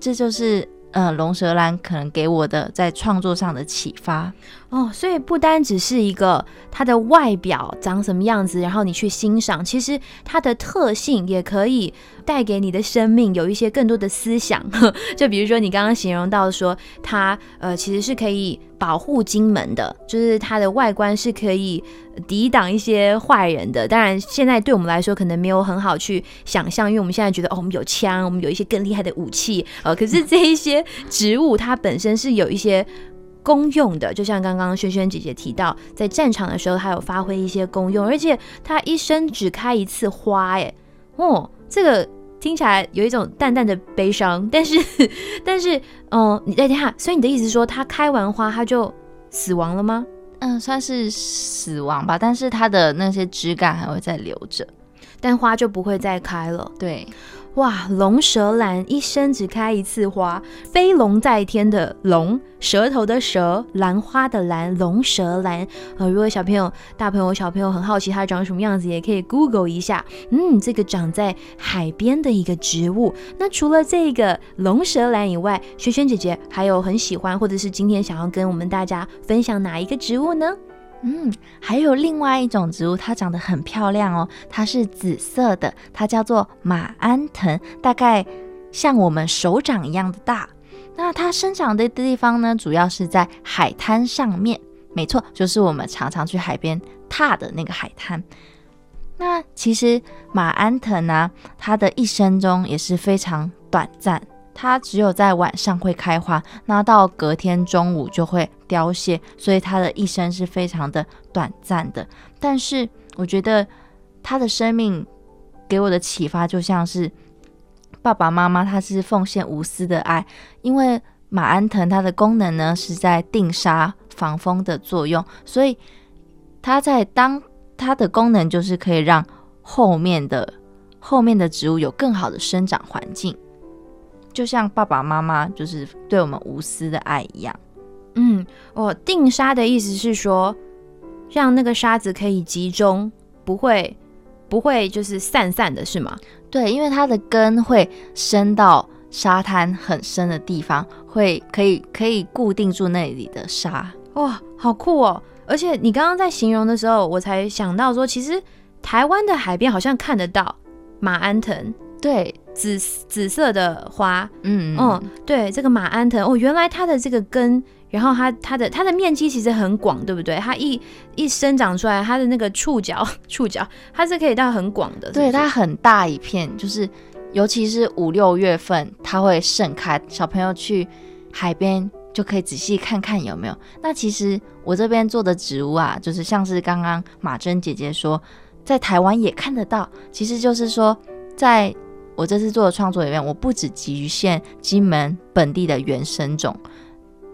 这就是呃龙舌兰可能给我的在创作上的启发。哦，所以不单只是一个它的外表长什么样子，然后你去欣赏，其实它的特性也可以带给你的生命有一些更多的思想。就比如说你刚刚形容到说，它呃其实是可以保护金门的，就是它的外观是可以抵挡一些坏人的。当然，现在对我们来说可能没有很好去想象，因为我们现在觉得哦，我们有枪，我们有一些更厉害的武器，呃，可是这一些植物它本身是有一些。公用的，就像刚刚萱萱姐姐提到，在战场的时候，它有发挥一些功用，而且它一生只开一次花，哎，哦，这个听起来有一种淡淡的悲伤，但是，但是，嗯，你再听下，所以你的意思是说，它开完花，它就死亡了吗？嗯，算是死亡吧，但是它的那些枝干还会再留着，但花就不会再开了。对。哇，龙舌兰一生只开一次花，飞龙在天的龙，舌头的舌，兰花的兰，龙舌兰。呃，如果小朋友、大朋友、小朋友很好奇它长什么样子，也可以 Google 一下。嗯，这个长在海边的一个植物。那除了这个龙舌兰以外，萱萱姐姐还有很喜欢，或者是今天想要跟我们大家分享哪一个植物呢？嗯，还有另外一种植物，它长得很漂亮哦，它是紫色的，它叫做马鞍藤，大概像我们手掌一样的大。那它生长的地方呢，主要是在海滩上面，没错，就是我们常常去海边踏的那个海滩。那其实马鞍藤呢，它的一生中也是非常短暂。它只有在晚上会开花，那到隔天中午就会凋谢，所以它的一生是非常的短暂的。但是我觉得它的生命给我的启发就像是爸爸妈妈，他是奉献无私的爱。因为马鞍藤它的功能呢是在定沙防风的作用，所以它在当它的功能就是可以让后面的后面的植物有更好的生长环境。就像爸爸妈妈就是对我们无私的爱一样，嗯，哦，定沙的意思是说，让那个沙子可以集中，不会不会就是散散的，是吗？对，因为它的根会伸到沙滩很深的地方，会可以可以固定住那里的沙。哇，好酷哦！而且你刚刚在形容的时候，我才想到说，其实台湾的海边好像看得到马鞍藤。对。紫紫色的花，嗯嗯，对，这个马鞍藤哦，原来它的这个根，然后它它的它的面积其实很广，对不对？它一一生长出来，它的那个触角 触角，它是可以到很广的，对，它很大一片，就是尤其是五六月份，它会盛开，小朋友去海边就可以仔细看看有没有。那其实我这边做的植物啊，就是像是刚刚马珍姐姐说，在台湾也看得到，其实就是说在。我这次做的创作里面，我不只局限金门本地的原生种，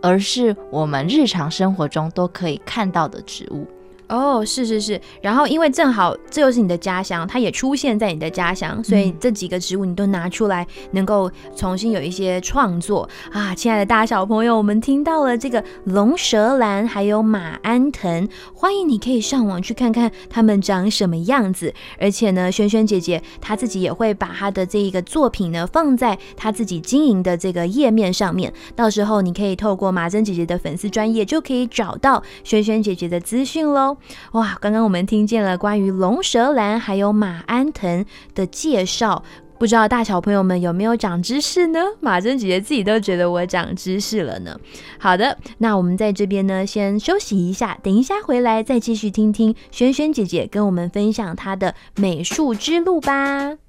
而是我们日常生活中都可以看到的植物。哦，是是是，然后因为正好这又是你的家乡，它也出现在你的家乡，所以这几个植物你都拿出来，能够重新有一些创作啊！亲爱的大小朋友，我们听到了这个龙舌兰还有马鞍藤，欢迎你可以上网去看看它们长什么样子。而且呢，萱萱姐姐她自己也会把她的这一个作品呢放在她自己经营的这个页面上面，到时候你可以透过马珍姐姐的粉丝专业就可以找到萱萱姐姐的资讯喽。哇，刚刚我们听见了关于龙舌兰还有马鞍藤的介绍，不知道大小朋友们有没有长知识呢？马珍姐姐自己都觉得我长知识了呢。好的，那我们在这边呢先休息一下，等一下回来再继续听听萱萱姐姐跟我们分享她的美术之路吧。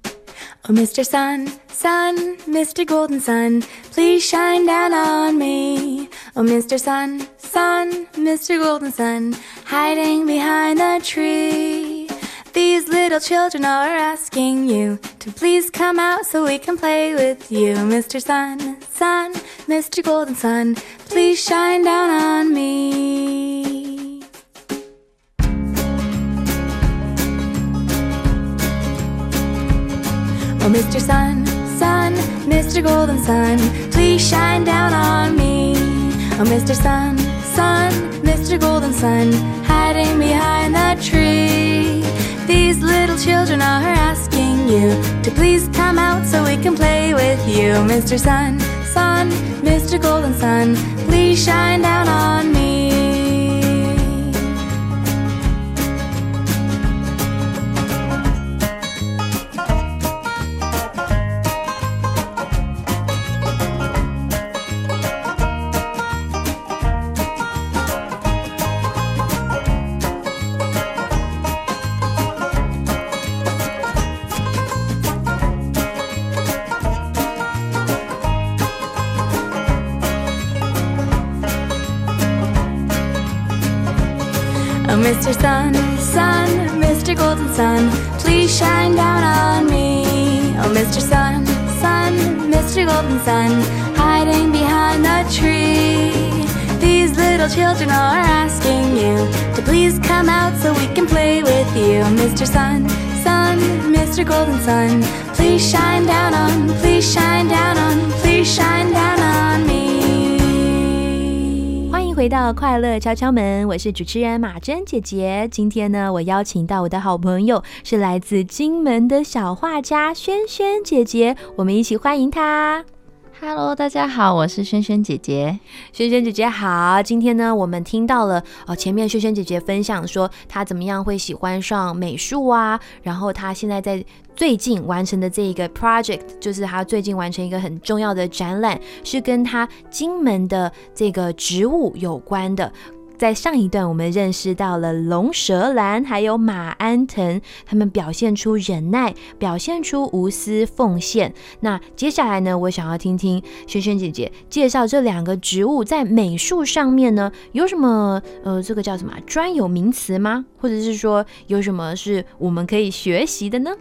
Oh, Mr. Sun, Sun, Mr. Golden Sun, please shine down on me. Oh, Mr. Sun, Sun, Mr. Golden Sun, hiding behind the tree. These little children are asking you to please come out so we can play with you. Mr. Sun, Sun, Mr. Golden Sun, please shine down on me. Oh, Mr. Sun, Sun, Mr. Golden Sun, please shine down on me. Oh, Mr. Sun, Sun, Mr. Golden Sun, hiding behind the tree. These little children are asking you to please come out so we can play with you. Mr. Sun, Sun, Mr. Golden Sun, please shine down on me. Mr. Sun, Sun, Mr. Golden Sun, please shine down on me. Oh, Mr. Sun, Sun, Mr. Golden Sun, hiding behind the tree. These little children are asking you to please come out so we can play with you. Mr. Sun, Sun, Mr. Golden Sun, please shine down on, please shine down on, please shine down on 回到快乐敲敲门，我是主持人马珍姐姐。今天呢，我邀请到我的好朋友是来自金门的小画家萱萱姐姐，我们一起欢迎她。Hello，大家好，我是萱萱姐姐。萱萱姐姐好，今天呢，我们听到了哦，前面萱萱姐姐分享说她怎么样会喜欢上美术啊，然后她现在在最近完成的这一个 project，就是她最近完成一个很重要的展览，是跟她金门的这个植物有关的。在上一段，我们认识到了龙舌兰还有马鞍藤，他们表现出忍耐，表现出无私奉献。那接下来呢，我想要听听萱萱姐姐介绍这两个植物在美术上面呢有什么呃，这个叫什么专有名词吗？或者是说有什么是我们可以学习的呢？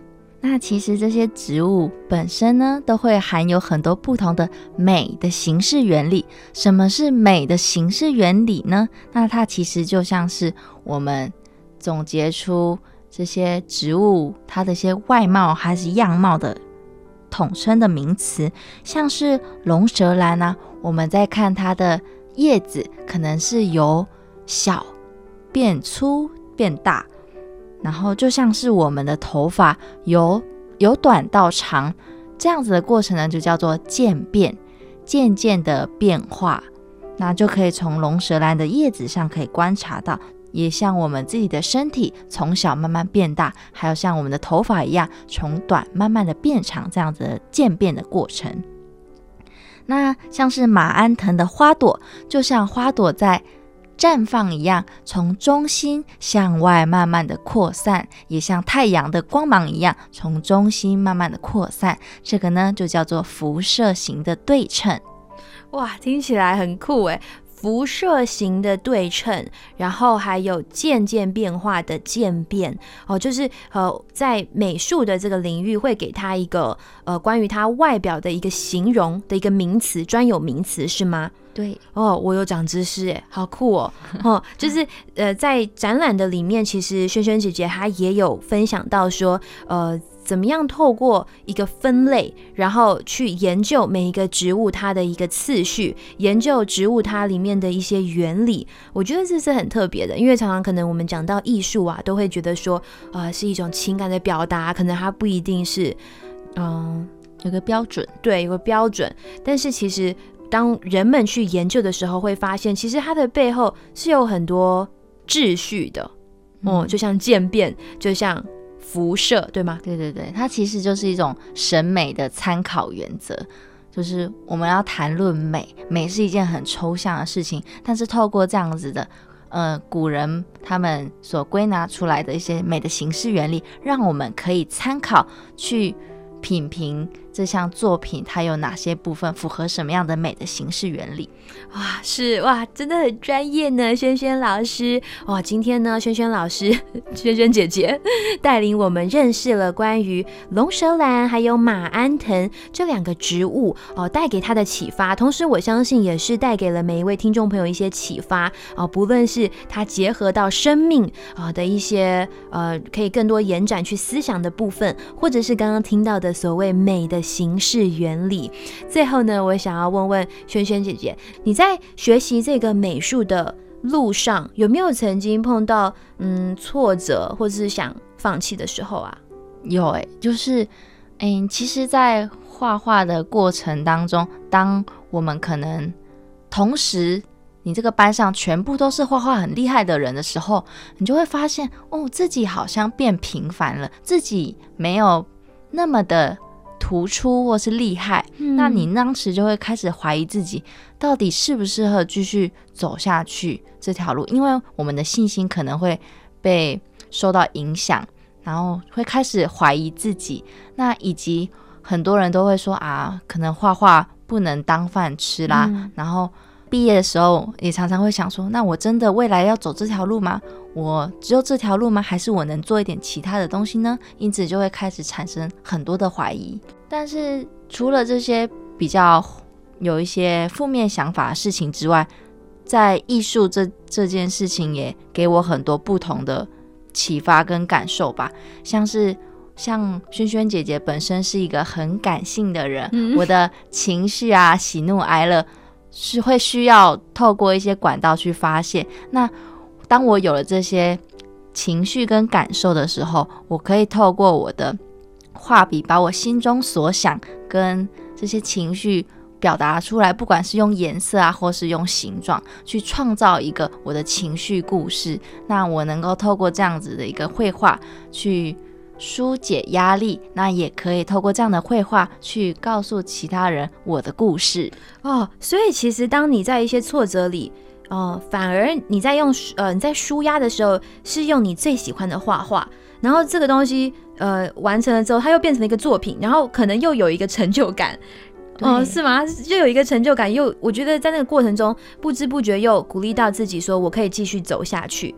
那其实这些植物本身呢，都会含有很多不同的美的形式原理。什么是美的形式原理呢？那它其实就像是我们总结出这些植物它的一些外貌还是样貌的统称的名词，像是龙舌兰啊，我们在看它的叶子，可能是由小变粗变大。然后就像是我们的头发由由短到长这样子的过程呢，就叫做渐变，渐渐的变化。那就可以从龙舌兰的叶子上可以观察到，也像我们自己的身体从小慢慢变大，还有像我们的头发一样从短慢慢的变长这样子的渐变的过程。那像是马鞍藤的花朵，就像花朵在绽放一样，从中心向外慢慢的扩散，也像太阳的光芒一样，从中心慢慢的扩散。这个呢，就叫做辐射型的对称。哇，听起来很酷诶！辐射型的对称，然后还有渐渐变化的渐变哦，就是呃，在美术的这个领域会给它一个呃关于它外表的一个形容的一个名词，专有名词是吗？对，哦，我有长知识哎，好酷哦！哦，就是呃，在展览的里面，其实萱萱姐姐她也有分享到说，呃，怎么样透过一个分类，然后去研究每一个植物它的一个次序，研究植物它里面的一些原理。我觉得这是很特别的，因为常常可能我们讲到艺术啊，都会觉得说，呃，是一种情感的表达，可能它不一定是，嗯、有个标准。对，有个标准，但是其实当人们去研究的时候，会发现其实它的背后是有很多秩序的，哦、嗯就像渐变，就像辐射，对吗？对对对，它其实就是一种审美的参考原则。就是我们要谈论美，美是一件很抽象的事情，但是透过这样子的，呃，古人他们所归纳出来的一些美的形式原理，让我们可以参考去品评这项作品它有哪些部分符合什么样的美的形式原理。哇，是哇，真的很专业呢，轩轩老师。哇，今天呢，轩轩老师、轩轩姐姐 带领我们认识了关于龙舌兰还有马鞍藤这两个植物哦，带给他的启发。同时，我相信也是带给了每一位听众朋友一些启发哦，不论是它结合到生命啊的一些呃，可以更多延展去思想的部分，或者是刚刚听到的所谓美的形式原理。最后呢，我想要问问轩轩姐姐，你在学习这个美术的路上，有没有曾经碰到嗯挫折，或者是想放弃的时候啊？有诶、就是，嗯，其实，在画画的过程当中，当我们可能同时你这个班上全部都是画画很厉害的人的时候，你就会发现，哦，自己好像变平凡了，自己没有那么的突出或是厉害。那你当时就会开始怀疑自己，到底适不适合继续走下去这条路，因为我们的信心可能会被受到影响。然后会开始怀疑自己，那以及很多人都会说啊，可能画画不能当饭吃啦。嗯然后毕业的时候也常常会想说，那我真的未来要走这条路吗？我只有这条路吗？还是我能做一点其他的东西呢？因此就会开始产生很多的怀疑。但是除了这些比较有一些负面想法的事情之外，在艺术这这件事情也给我很多不同的启发跟感受吧，像是像萱萱姐姐本身是一个很感性的人，嗯我的情绪啊、喜怒哀乐是会需要透过一些管道去发泄。那当我有了这些情绪跟感受的时候，我可以透过我的画笔，把我心中所想跟这些情绪表达出来，不管是用颜色啊，或是用形状，去创造一个我的情绪故事。那我能够透过这样子的一个绘画去疏解压力，那也可以透过这样的绘画去告诉其他人我的故事。哦，所以其实当你在一些挫折里，哦、反而你在用呃你在舒压的时候，是用你最喜欢的画画，然后这个东西呃完成了之后，它又变成了一个作品，然后可能又有一个成就感。哦，是吗？又有一个成就感，又我觉得在那个过程中，不知不觉又鼓励到自己，说我可以继续走下去。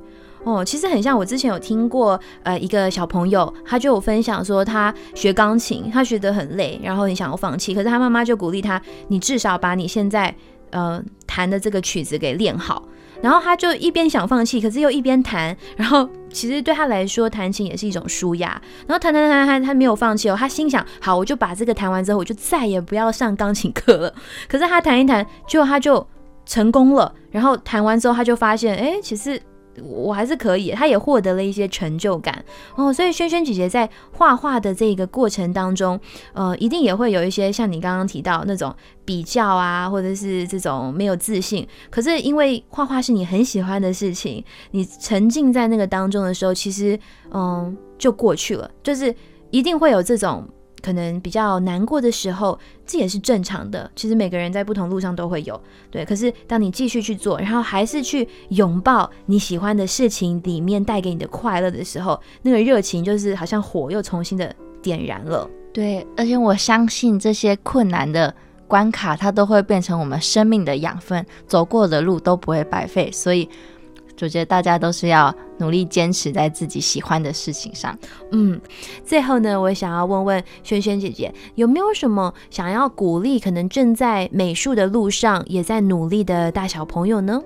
哦，其实很像我之前有听过，呃，一个小朋友，他就有分享说，他学钢琴，他学得很累，然后很想要放弃，可是他妈妈就鼓励他，你至少把你现在呃弹的这个曲子给练好。然后他就一边想放弃，可是又一边弹，然后其实对他来说，弹琴也是一种舒压。然后弹弹弹弹，他没有放弃哦，他心想，好，我就把这个弹完之后，我就再也不要上钢琴课了。可是他弹一弹，就他就成功了。然后弹完之后，他就发现，哎，其实我还是可以，他也获得了一些成就感哦。所以萱萱姐姐在画画的这个过程当中，呃，一定也会有一些像你刚刚提到那种比较啊，或者是这种没有自信。可是因为画画是你很喜欢的事情，你沉浸在那个当中的时候，其实嗯就过去了，就是一定会有这种。可能比较难过的时候，这也是正常的。其实每个人在不同路上都会有，对。可是当你继续去做，然后还是去拥抱你喜欢的事情里面带给你的快乐的时候，那个热情就是好像火又重新的点燃了。对，而且我相信这些困难的关卡，它都会变成我们生命的养分，走过的路都不会白费。所以，我觉得大家都是要努力坚持在自己喜欢的事情上。嗯，最后呢，我想要问问萱萱姐姐，有没有什么想要鼓励可能正在美术的路上也在努力的大小朋友呢？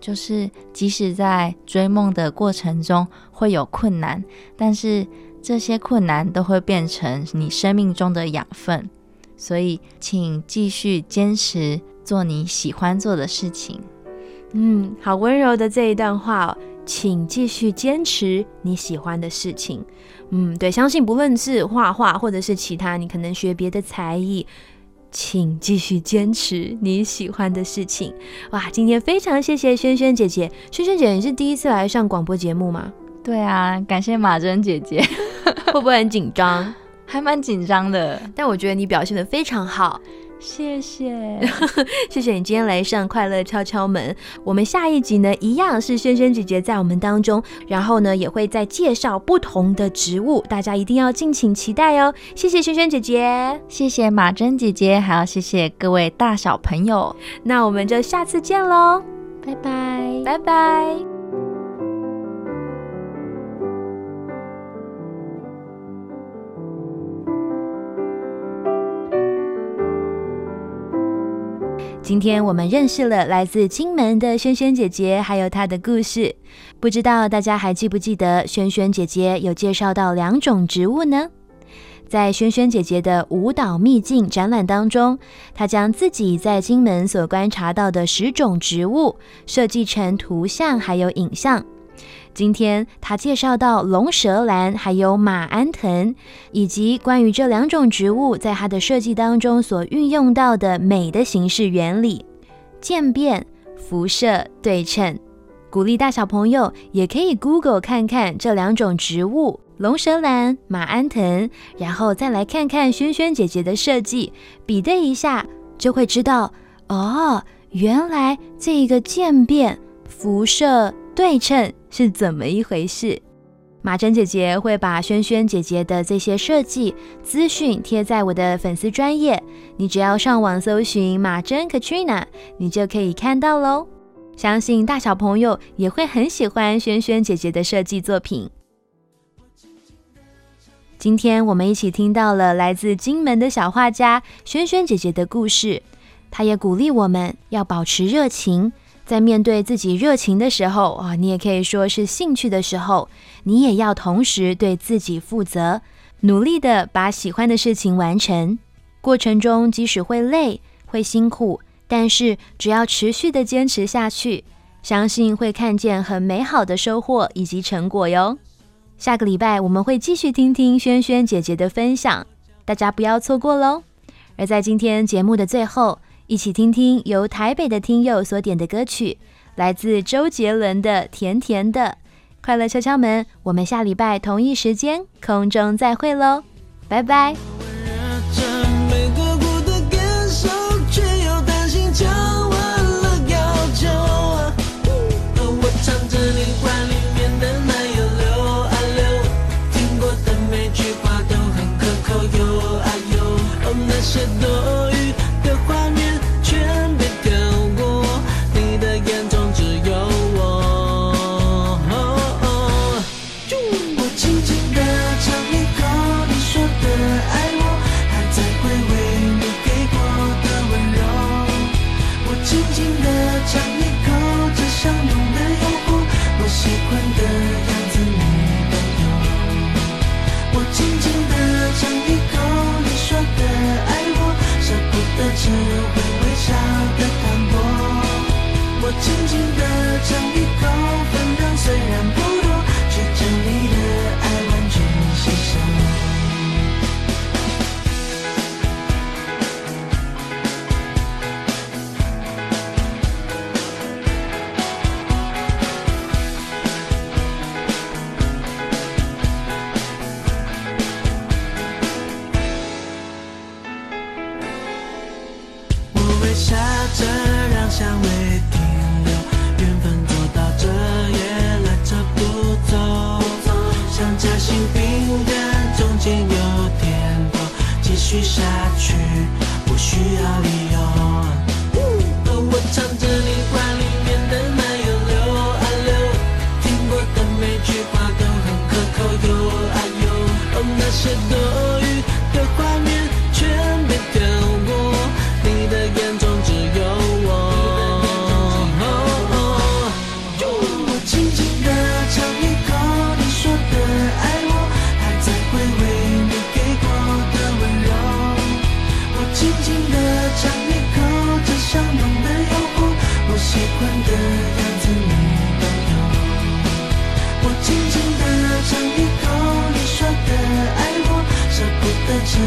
就是即使在追梦的过程中会有困难，但是这些困难都会变成你生命中的养分。所以，请继续坚持做你喜欢做的事情。嗯，好温柔的这一段话哦，请继续坚持你喜欢的事情。嗯，对，相信不论是画画或者是其他，你可能学别的才艺，请继续坚持你喜欢的事情。哇，今天非常谢谢萱萱姐姐，萱萱姐姐你是第一次来上广播节目吗？对啊，感谢马珍姐姐，会不会很紧张？还蛮紧张的。但我觉得你表现的非常好。谢谢。谢谢你今天来上快乐敲敲门。我们下一集呢，一样是萱萱姐姐在我们当中，然后呢也会再介绍不同的植物，大家一定要敬请期待哦。谢谢萱萱姐姐，谢谢马珍姐姐，还要谢谢各位大小朋友，那我们就下次见喽，拜拜。拜拜。今天我们认识了来自金门的萱萱姐姐，还有她的故事。不知道大家还记不记得，萱萱姐姐有介绍到两种植物呢？在萱萱姐姐的舞蹈秘境展览当中，她将自己在金门所观察到的十种植物设计成图像还有影像。今天她介绍到龙舌兰还有马鞍藤，以及关于这两种植物在它的设计当中所运用到的美的形式原理、渐变、辐射、对称。鼓励大小朋友也可以 Google 看看这两种植物。龙舌兰、马鞍藤，然后再来看看萱萱姐姐的设计，比对一下，就会知道哦，原来这一个渐变、辐射、对称是怎么一回事。马珍姐姐会把轩轩姐姐的这些设计资讯贴在我的粉丝专页，你只要上网搜寻马珍 Katrina，你就可以看到喽。相信大小朋友也会很喜欢轩轩姐姐的设计作品。今天我们一起听到了来自金门的小画家萱萱姐姐的故事，她也鼓励我们要保持热情，在面对自己热情的时候啊，你也可以说是兴趣的时候，你也要同时对自己负责，努力的把喜欢的事情完成。过程中即使会累、会辛苦，但是只要持续的坚持下去，相信会看见很美好的收获以及成果哟。下个礼拜我们会继续听听轩轩姐姐的分享，大家不要错过喽。而在今天节目的最后，一起听听由台北的听友所点的歌曲，来自周杰伦的《甜甜的》。快乐敲敲门，我们下礼拜同一时间空中再会喽，拜拜。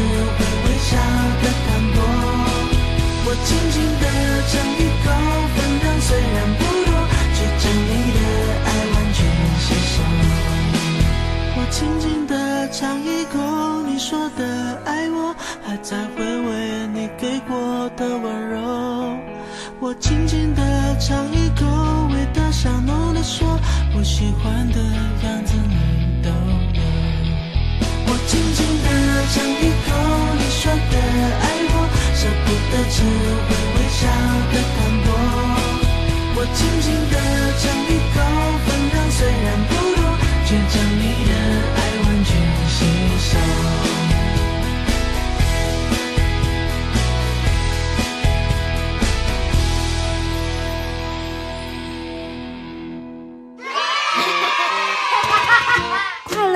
得只会微笑的淡薄。我轻轻地尝一口，分量虽然不多，却将你的爱完全吸收。我轻轻地尝一口你说的爱我，还在回味你给过的温柔。我轻轻地尝一口，味道香浓的说，我喜欢的样子。轻轻地尝一口，你说的爱我，舍不得只会微笑的淡薄。我轻轻地尝一口，分量虽然不多，却将你